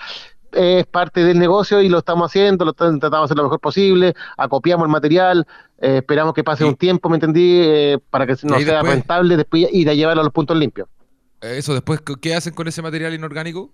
es parte del negocio y lo estamos haciendo, lo tratamos de hacer lo mejor posible, acopiamos el material, eh, esperamos que pase Y- un tiempo, ¿me entendí? Eh, para que no sea después- rentable después ir a llevarlo a los puntos limpios. Eso, después, ¿qué- ¿qué hacen con ese material inorgánico?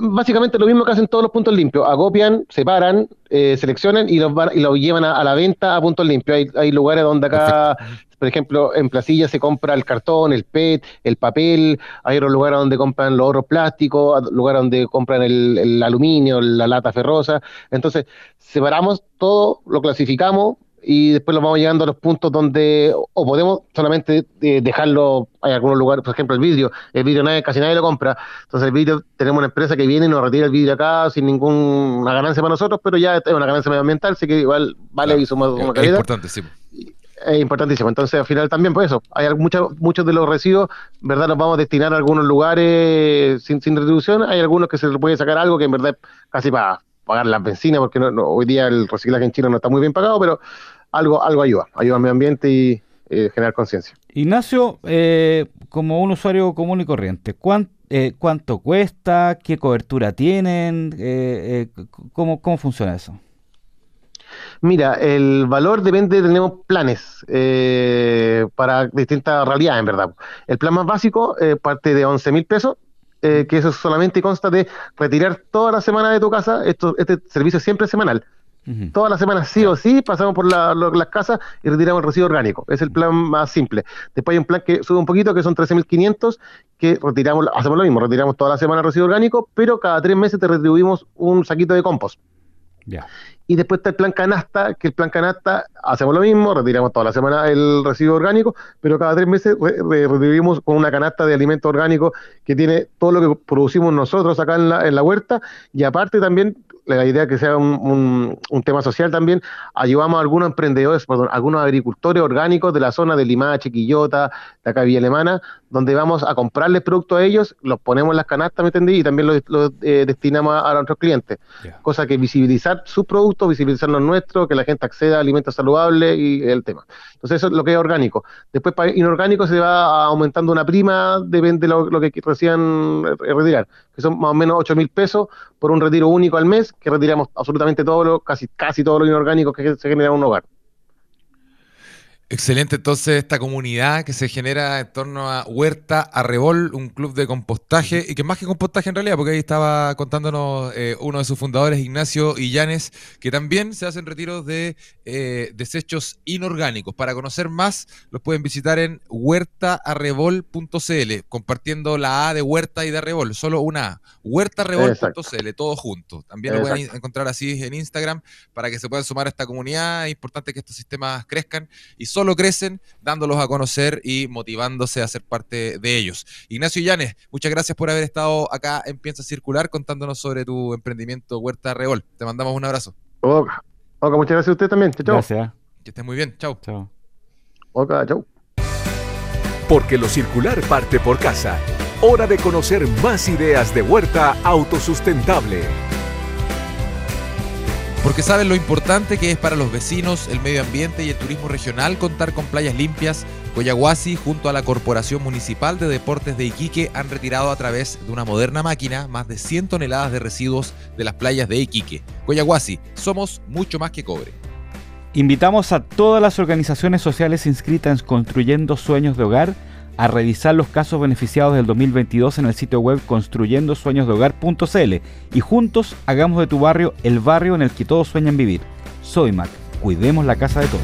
Básicamente lo mismo que hacen todos los puntos limpios, acopian, separan, eh, seleccionan y los van- y lo llevan a, a la venta a puntos limpios. Hay, hay lugares donde acá, por ejemplo, en Placilla se compra el cartón, el PET, el papel, hay otros lugares donde compran los otros plásticos, lugares donde compran el, el aluminio, la lata ferrosa. Entonces, separamos todo, lo clasificamos y después lo vamos llegando a los puntos donde o podemos solamente eh, dejarlo, hay algunos lugares, por ejemplo, el vidrio, el vidrio nadie, casi nadie lo compra, entonces el vidrio, tenemos una empresa que viene y nos retira el vidrio acá sin ninguna ganancia para nosotros, pero ya es una ganancia medioambiental, así que igual vale Claro. y suma, Es- suma es calidad importante, sí. es importantísimo. Entonces, al final también, pues eso, hay mucha- muchos de los residuos, ¿verdad? Los vamos a destinar a algunos lugares sin, sin retribución. Hay algunos que se le puede sacar algo que en verdad casi para pagar la benzina, porque no, no- hoy día el reciclaje en China no está muy bien pagado, pero algo, algo ayuda, ayuda al medio ambiente y eh, generar conciencia. Ignacio, eh, como un usuario común y corriente, ¿cuán- eh, ¿cuánto cuesta? ¿Qué cobertura tienen? ¿cómo, ¿Cómo funciona eso? Mira, el valor depende, tenemos planes eh, para distintas realidades, en verdad. El plan más básico eh, parte de 11 mil pesos, eh, que eso solamente consta de retirar toda la semana de tu casa, esto, este servicio siempre es semanal. Todas las semanas sí o sí pasamos por las casas y retiramos el residuo orgánico. Es el plan más simple. Después hay un plan que sube un poquito, que son 13.500, que retiramos, hacemos lo mismo, retiramos toda la semana el residuo orgánico, pero cada tres meses te retribuimos un saquito de compost. Ya. Y después está el plan canasta, que el plan canasta hacemos lo mismo, retiramos toda la semana el residuo orgánico, pero cada tres meses retribuimos con una canasta de alimentos orgánicos que tiene todo lo que producimos nosotros acá en la, en la huerta y aparte también la idea que sea un, un, tema social también, ayudamos a algunos emprendedores, perdón, algunos agricultores orgánicos de la zona de Limache, Quillota, de acá Villa Alemana, donde vamos a comprarles productos a ellos, los ponemos en las canastas, ¿me entendí? Y también los, eh, destinamos a, nuestros clientes. Cosa que visibilizar sus productos, visibilizar los que la gente acceda a alimentos saludables y el tema. Entonces eso es lo que es orgánico. Después para inorgánico se va aumentando una prima, depende de lo, lo que reciban retirar, que son más o menos 8 mil pesos por un retiro único al mes, que retiramos absolutamente todo lo, casi, casi todo lo inorgánico que se genera en un hogar. Excelente, entonces esta comunidad que se genera en torno a Huerta Arrebol, un club de compostaje, y que más que compostaje en realidad, porque ahí estaba contándonos eh, uno de sus fundadores, Ignacio Illanes, que también se hacen retiros de eh, desechos inorgánicos. Para conocer más, los pueden visitar en huertaarrebol.cl, compartiendo la A de Huerta y de Arrebol, solo una A, huertaarrebol.cl, todo junto. También lo pueden encontrar así en Instagram para que se puedan sumar a esta comunidad. Es importante que estos sistemas crezcan y solo lo crecen dándolos a conocer y motivándose a ser parte de ellos. Ignacio Llanes, muchas gracias por haber estado acá en Piensa Circular contándonos sobre tu emprendimiento Huerta Reol. Te mandamos un abrazo. Oca, muchas gracias a usted también. Chao. Gracias. Que estés muy bien. Chao. Chao. Oca, chao. Porque lo circular parte por casa. Hora de conocer más ideas de huerta autosustentable. Porque saben lo importante que es para los vecinos, el medio ambiente y el turismo regional contar con playas limpias. Coyahuasi, junto a la Corporación Municipal de Deportes de Iquique, han retirado a través de una moderna máquina más de 100 toneladas de residuos de las playas de Iquique. Coyahuasi, somos mucho más que cobre. Invitamos a todas las organizaciones sociales inscritas en Construyendo Sueños de Hogar a revisar los casos beneficiados del 2022 en el sitio web construyendosueñosdehogar.cl y juntos hagamos de tu barrio el barrio en el que todos sueñan vivir. Soy Mac, cuidemos la casa de todos.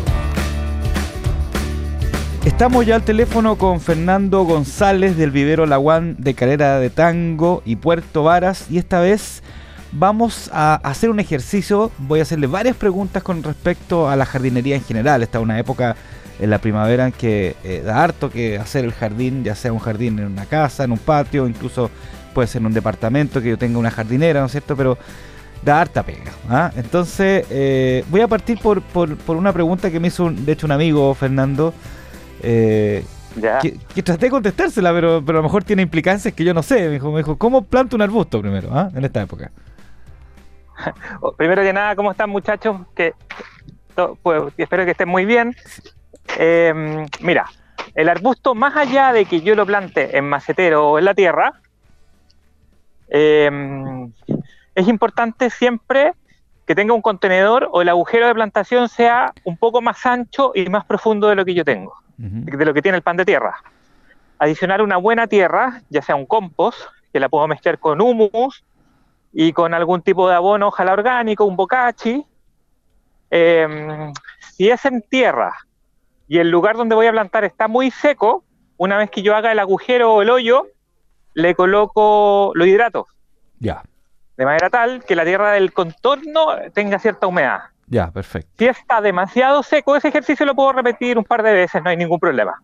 Estamos ya al teléfono con Fernando González del vivero Laguán de Calera de Tango y Puerto Varas y esta vez vamos a hacer un ejercicio, voy a hacerle varias preguntas con respecto a la jardinería en general, esta es una época en la primavera en que eh, da harto que hacer el jardín, ya sea un jardín en una casa, en un patio, incluso puede ser en un departamento que yo tenga una jardinera, ¿no es cierto? Pero da harta pega. ¿ah? Entonces, eh, voy a partir por, por, una pregunta que me hizo, de hecho, un amigo, Fernando, eh, que, traté de contestársela, pero, pero a lo mejor tiene implicancias que yo no sé. Me dijo, me dijo ¿cómo planto un arbusto primero ¿ah? en esta época? Primero que nada, ¿cómo están muchachos? Que, pues, espero que estén muy bien. Eh, mira, el arbusto, más allá de que yo lo plante en macetero o en la tierra, eh, es importante siempre que tenga un contenedor o el agujero de plantación sea un poco más ancho y más profundo de lo que yo tengo, de lo que tiene el pan de tierra. Adicionar una buena tierra, ya sea un compost, que la puedo mezclar con humus y con algún tipo de abono, ojalá orgánico, un bocachi. Eh, si es en tierra y el lugar donde voy a plantar está muy seco, una vez que yo haga el agujero o el hoyo, le coloco los hidratos. Ya. De manera tal que la tierra del contorno tenga cierta humedad. Ya, perfecto. Si está demasiado seco, ese ejercicio lo puedo repetir un par de veces, no hay ningún problema.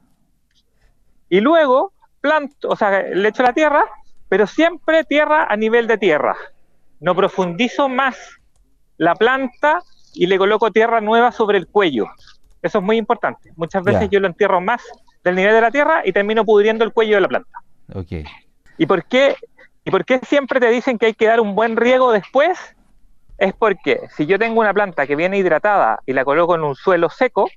Y luego planto, o sea, le echo la tierra, pero siempre tierra a nivel de tierra. No profundizo más la planta y le coloco tierra nueva sobre el cuello. Eso es muy importante. Muchas veces yo lo entierro más del nivel de la tierra y termino pudriendo el cuello de la planta. Okay. ¿Y por qué? ¿Y por qué siempre te dicen que hay que dar un buen riego después? Es porque si yo tengo una planta que viene hidratada y la coloco en un suelo seco,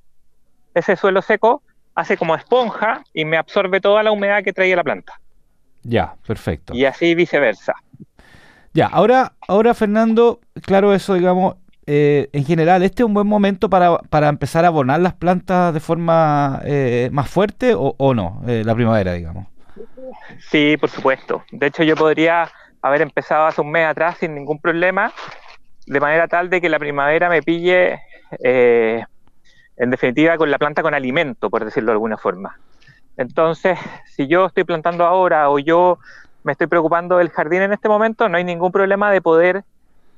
ese suelo seco hace como esponja y me absorbe toda la humedad que trae la planta. Ya, perfecto. Y así viceversa. Ya, ahora, ahora Fernando, claro, eso digamos, eh, en general, ¿este es un buen momento para, empezar a abonar las plantas de forma eh, más fuerte o, no? Eh, la primavera, digamos. Sí, por supuesto. De hecho, yo podría haber empezado hace un mes atrás sin ningún problema, de manera tal de que la primavera me pille, eh, en definitiva, con la planta con alimento, por decirlo de alguna forma. Entonces, si yo estoy plantando ahora o yo me estoy preocupando del jardín en este momento, no hay ningún problema de poder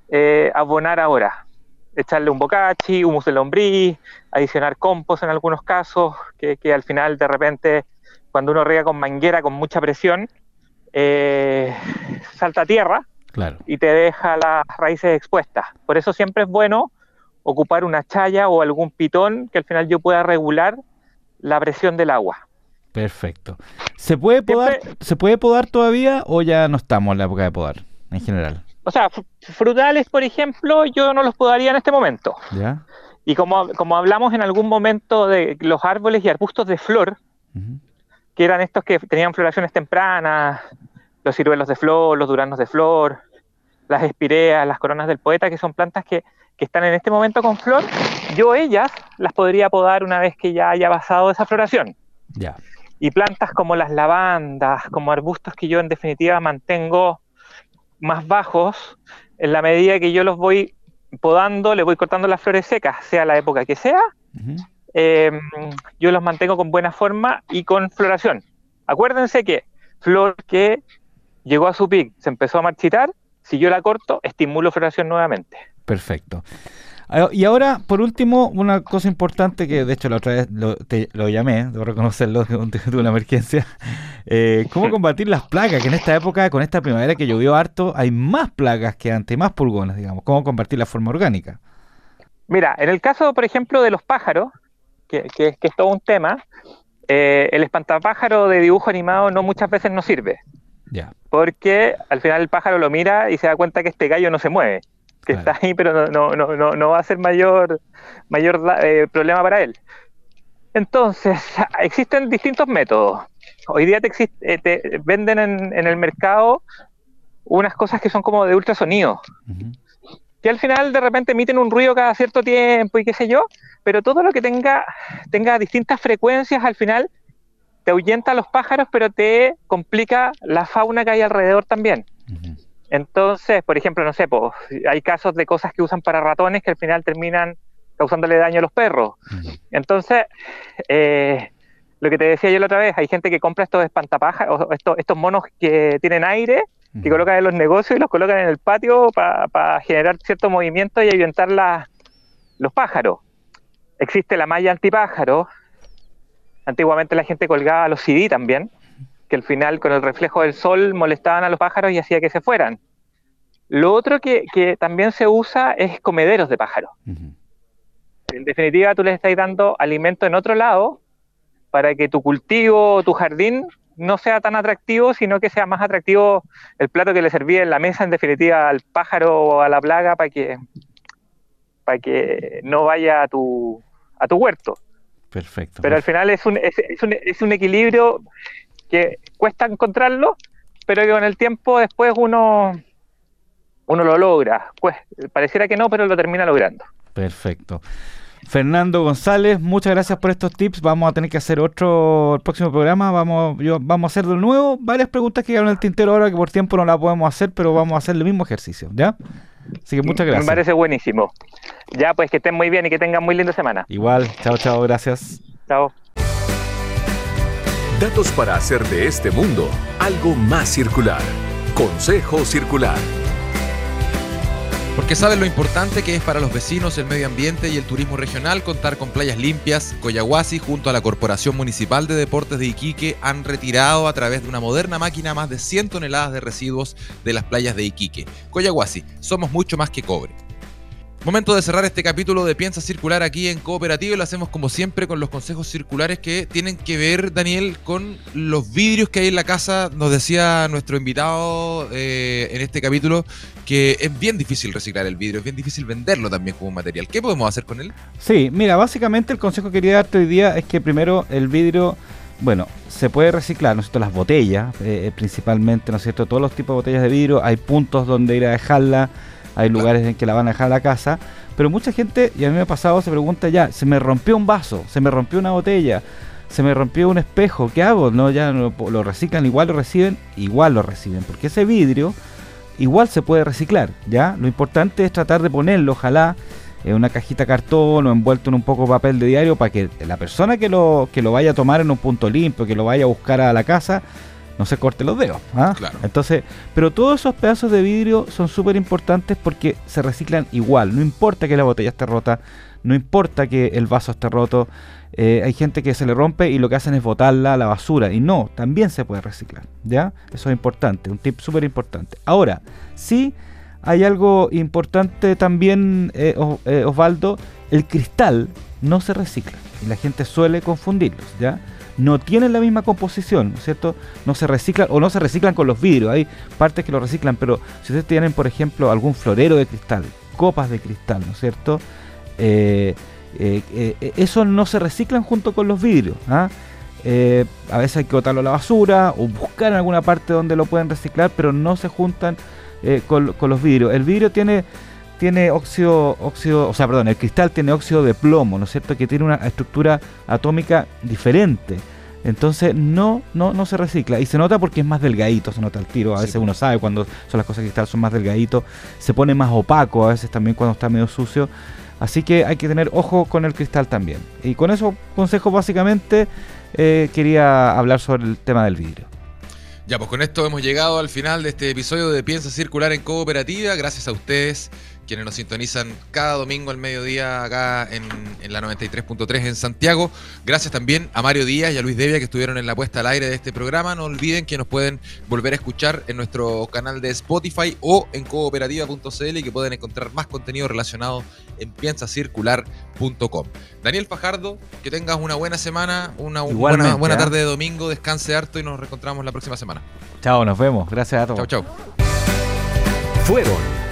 eh, abonar ahora. Echarle un bocachi, humus de lombriz, adicionar compost en algunos casos, que, que al final de repente cuando uno riega con manguera con mucha presión, eh, salta a tierra Claro. y te deja las raíces expuestas. Por eso siempre es bueno ocupar una chaya o algún pitón que al final yo pueda regular la presión del agua. Perfecto. ¿Se puede podar, Siempre- ¿se puede podar todavía o ya no estamos en la época de podar en general? O sea, fr- frutales, por ejemplo, yo no los podaría en este momento. ¿Ya? Y como, como hablamos en algún momento de los árboles y arbustos de flor, que eran estos que tenían floraciones tempranas, los ciruelos de flor, los duranos de flor, las espireas, las coronas del poeta, que son plantas que, que están en este momento con flor, yo ellas las podría podar una vez que ya haya pasado esa floración. Ya. Y plantas como las lavandas, como arbustos que yo en definitiva mantengo más bajos, en la medida que yo los voy podando, le voy cortando las flores secas, sea la época que sea, eh, yo los mantengo con buena forma y con floración. Acuérdense que flor que llegó a su pic, se empezó a marchitar, si yo la corto, estimulo floración nuevamente. Perfecto. Ah, Y ahora, por último, una cosa importante que de hecho la otra vez lo, te- lo llamé, debo reconocerlo, tuve una emergencia. Eh, ¿Cómo combatir las plagas? Que en esta época, con esta primavera que llovió harto, hay más plagas que antes, más pulgones, digamos. ¿Cómo combatir la forma orgánica? Mira, en el caso, por ejemplo, de los pájaros, que, que- que es todo un tema, eh, el espantapájaro de dibujo animado no muchas veces no sirve, Ya. porque al final el pájaro lo mira y se da cuenta que este gallo no se mueve, que Claro. está ahí, pero no, no, no, no, no va a ser mayor, mayor eh, problema para él. Entonces, existen distintos métodos. Hoy día te, exist- eh, te venden en, en el mercado unas cosas que son como de ultrasonido, que al final de repente emiten un ruido cada cierto tiempo y qué sé yo, pero todo lo que tenga, tenga distintas frecuencias al final te ahuyenta a los pájaros, pero te complica la fauna que hay alrededor también. Entonces, por ejemplo, no sé, pues, hay casos de cosas que usan para ratones que al final terminan causándole daño a los perros. Entonces, eh, lo que te decía yo la otra vez, hay gente que compra estos espantapájaros, o estos, estos monos que tienen aire, que colocan en los negocios y los colocan en el patio para generar cierto movimiento y ahuyentar la- los pájaros. Existe la malla antipájaro. Antiguamente la gente colgaba los CD también, que al final con el reflejo del sol molestaban a los pájaros y hacía que se fueran. Lo otro que, que también se usa es comederos de pájaros. En definitiva, tú les estás dando alimento en otro lado para que tu cultivo o tu jardín no sea tan atractivo, sino que sea más atractivo el plato que le servía en la mesa, en definitiva, al pájaro o a la plaga para que, para que no vaya a tu, a tu huerto. Perfecto. Pero al final es un, es, es un, es un equilibrio que cuesta encontrarlo, pero que con el tiempo después uno, uno lo logra. Pues pareciera que no, pero lo termina logrando. Perfecto. Fernando González, muchas gracias por estos tips. Vamos a tener que hacer otro el próximo programa. Vamos, yo, vamos a hacer de nuevo varias preguntas que quedaron en el tintero ahora que por tiempo no las podemos hacer, pero vamos a hacer el mismo ejercicio, ¿ya? Así que muchas gracias. Me parece buenísimo. Ya, pues que estén muy bien y que tengan muy linda semana. Igual, chao, chao, gracias. Chao. Datos para hacer de este mundo algo más circular. Consejo Circular. Porque saben lo importante que es para los vecinos, el medio ambiente y el turismo regional contar con playas limpias. Coyahuasi, junto a la Corporación Municipal de Deportes de Iquique, han retirado a través de una moderna máquina más de 100 toneladas de residuos de las playas de Iquique. Coyahuasi, somos mucho más que cobre. Momento de cerrar este capítulo de Piensa Circular aquí en Cooperativa y lo hacemos como siempre con los consejos circulares que tienen que ver, Daniel, con los vidrios que hay en la casa. Nos decía nuestro invitado eh, en este capítulo que es bien difícil reciclar el vidrio, es bien difícil venderlo también como material. ¿Qué podemos hacer con él? Sí, mira, básicamente el consejo que quería darte hoy día es que primero el vidrio, bueno, se puede reciclar, ¿no es cierto? Las botellas, eh, principalmente, ¿no es cierto? Todos los tipos de botellas de vidrio, hay puntos donde ir a dejarla, hay lugares en que la van a dejar a la casa, pero mucha gente, y a mí me ha pasado, se pregunta ya, se me rompió un vaso, se me rompió una botella, se me rompió un espejo, ¿qué hago? No, ya no, lo reciclan, igual lo reciben, igual lo reciben, porque ese vidrio igual se puede reciclar, ¿ya? Lo importante es tratar de ponerlo, ojalá, en una cajita cartón o envuelto en un poco de papel de diario para que la persona que lo, que lo vaya a tomar en un punto limpio, que lo vaya a buscar a la casa, no se corte los dedos. ¿ah? Entonces, pero todos esos pedazos de vidrio son súper importantes porque se reciclan igual. No importa que la botella esté rota, no importa que el vaso esté roto. Eh, hay gente que se le rompe y lo que hacen es botarla a la basura. Y no, también se puede reciclar. ¿Ya? Eso es importante, un tip súper importante. Ahora, sí hay algo importante también, eh, eh, Osvaldo, el cristal no se recicla y la gente suele confundirlos, ¿ya? No tienen la misma composición, ¿no es cierto? No se reciclan o no se reciclan con los vidrios, hay partes que lo reciclan, pero si ustedes tienen, por ejemplo, algún florero de cristal, copas de cristal, ¿no es cierto? Eh, eso no se reciclan junto con los vidrios, ¿ah? a veces hay que botarlo a la basura o buscar en alguna parte donde lo pueden reciclar, pero no se juntan eh, con, los vidrios. El vidrio tiene, tiene óxido, óxido, o sea, perdón, el cristal tiene óxido de plomo, ¿no es cierto? Que tiene una estructura atómica diferente. Entonces no, no, no se recicla. Y se nota porque es más delgadito, se nota el tiro. A veces uno sabe cuando son las cosas de cristal son más delgaditos. Se pone más opaco a veces también cuando está medio sucio. Así que hay que tener ojo con el cristal también. Y con esos consejos básicamente eh, quería hablar sobre el tema del vidrio. Ya, pues con esto hemos llegado al final de este episodio de Piensa Circular en Cooperativa. Gracias a ustedes quienes nos sintonizan cada domingo al mediodía acá en, la 93.3 en Santiago. Gracias también a Mario Díaz y a Luis Devia que estuvieron en la puesta al aire de este programa. No olviden que nos pueden volver a escuchar en nuestro canal de Spotify o en cooperativa.cl y que pueden encontrar más contenido relacionado en piensacircular.com. Daniel Fajardo, que tengas una buena semana, una buena, buena ¿eh? tarde de domingo, descanse harto y nos reencontramos la próxima semana. Chao, nos vemos. Gracias a todos. Chao, chao. Fueron